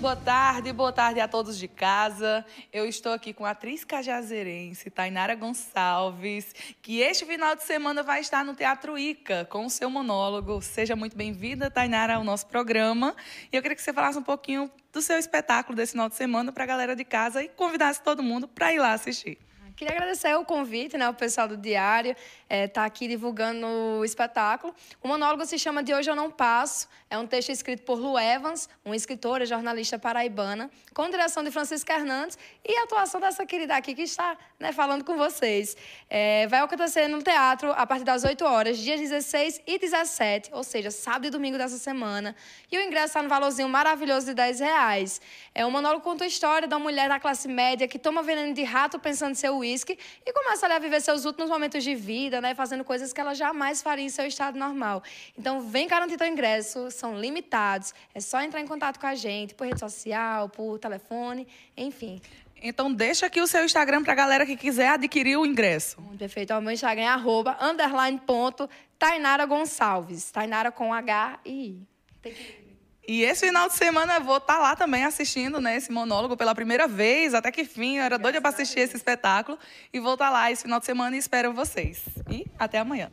Boa tarde, boa tarde a todos de casa. Eu estou aqui com a atriz cajazeirense, Tainara Gonçalves, que este final de semana vai estar no Teatro Ica com o seu monólogo. Seja muito bem-vinda, Tainara, ao nosso programa. E eu queria que você falasse um pouquinho do seu espetáculo desse final de semana para a galera de casa e convidasse todo mundo para ir lá assistir. Queria agradecer o convite, né, o pessoal do Diário, está é, aqui divulgando o espetáculo. O monólogo se chama De Hoje Eu Não Passo. É um texto escrito por Lu Evans, uma escritora, jornalista paraibana, com direção de Francisca Hernandes e atuação dessa querida aqui que está né, falando com vocês. É, vai acontecer no teatro a partir das 8 horas, dias 16 e 17, ou seja, sábado e domingo dessa semana. E o ingresso está no valorzinho maravilhoso de 10 reais. É um monólogo conta a história da mulher da classe média que toma veneno de rato pensando ser uísque e começa a viver seus últimos momentos de vida, né, fazendo coisas que ela jamais faria em seu estado normal. Então, vem garantir teu ingresso, são limitados. É só entrar em contato com a gente por rede social, por telefone, enfim. Então, deixa aqui o seu Instagram para a galera que quiser adquirir o ingresso. Perfeito. O meu Instagram é arroba, underline, ponto, Tainara Gonçalves. Tainara com H e I. Tem que... E esse final de semana eu vou estar tá lá também assistindo né, esse monólogo pela primeira vez, até que fim. Eu era doida para assistir esse espetáculo. E vou estar tá lá esse final de semana e espero vocês. E até amanhã.